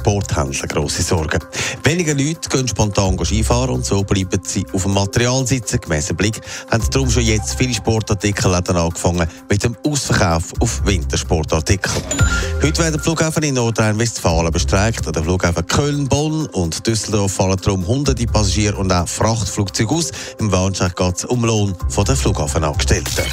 Sporthändler grosse Sorgen. Weniger Leute gehen spontan Skifahren und so bleiben sie auf dem Material sitzen. Gemäss Blick haben darum schon jetzt viele Sportartikel angefangen mit dem Ausverkauf auf Wintersportartikel. Heute werden die Flughafen in Nordrhein-Westfalen bestreikt. An den Flughafen Köln, Bonn und Düsseldorf fallen darum hunderte Passagiere und auch Frachtflugzeuge aus. Im Warnscheich geht es um Lohn der Flughafenangestellten.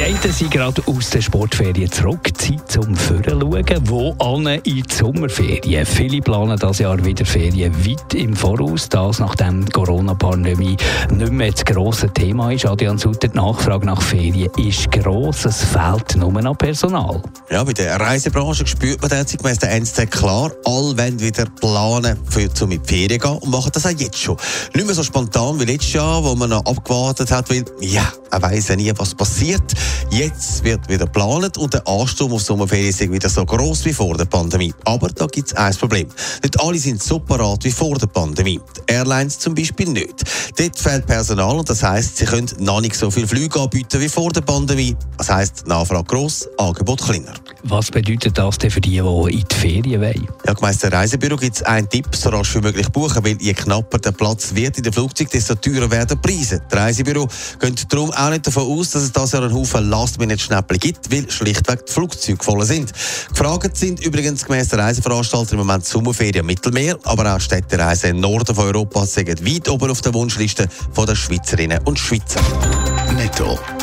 Die einen sind gerade aus der Sportferien zurück. Zeit zum Vorschauen. Wo alle in die Sommerferien? Viele planen das Jahr wieder Ferien weit im Voraus. Das, nachdem die Corona-Pandemie nicht mehr das grosse Thema ist. Adrian Sutter, die Nachfrage nach Ferien ist gross. Es fehlt nur an Personal. Ja, bei der Reisebranche spürt man derzeit gemäss der NZZ klar, alle wollen wieder planen, für, um in die Ferien gehen und machen das auch jetzt schon. Nicht mehr so spontan wie letztes Jahr, wo man noch abgewartet hat, weil, ja, er weiß ja nie, was passiert. Jetzt wird wieder geplant und der Ansturm auf Sommerferien ist wieder so groß wie vor der Pandemie. Aber da gibt es ein Problem. Nicht alle sind so parat wie vor der Pandemie. Die Airlines zum Beispiel nicht. Dort fehlt Personal und das heisst, sie können noch nicht so viel Flüge anbieten wie vor der Pandemie. Das heisst, Nachfrage gross, Angebot kleiner. Was bedeutet das denn für die, die in die Ferien wollen? Ja, gemäss der Reisebüro gibt es einen Tipp, so rasch wie möglich buchen, weil je knapper der Platz wird in dem Flugzeug, desto teurer werden die Preise. Die Reisebüro gehen darum auch nicht davon aus, dass es das Jahr einen Haufen Last-Minute-Schnäppel gibt, weil schlichtweg die Flugzeuge voll sind. Gefragt sind übrigens gemäss der Reiseveranstalter im Moment Sommerferien Mittelmeer, aber auch Städtereisen im Norden von Europa sind weit oben auf der Wunschliste der Schweizerinnen und Schweizer. Netto.